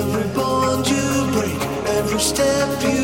Every bond you break, every step you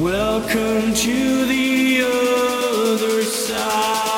Welcome to the other side.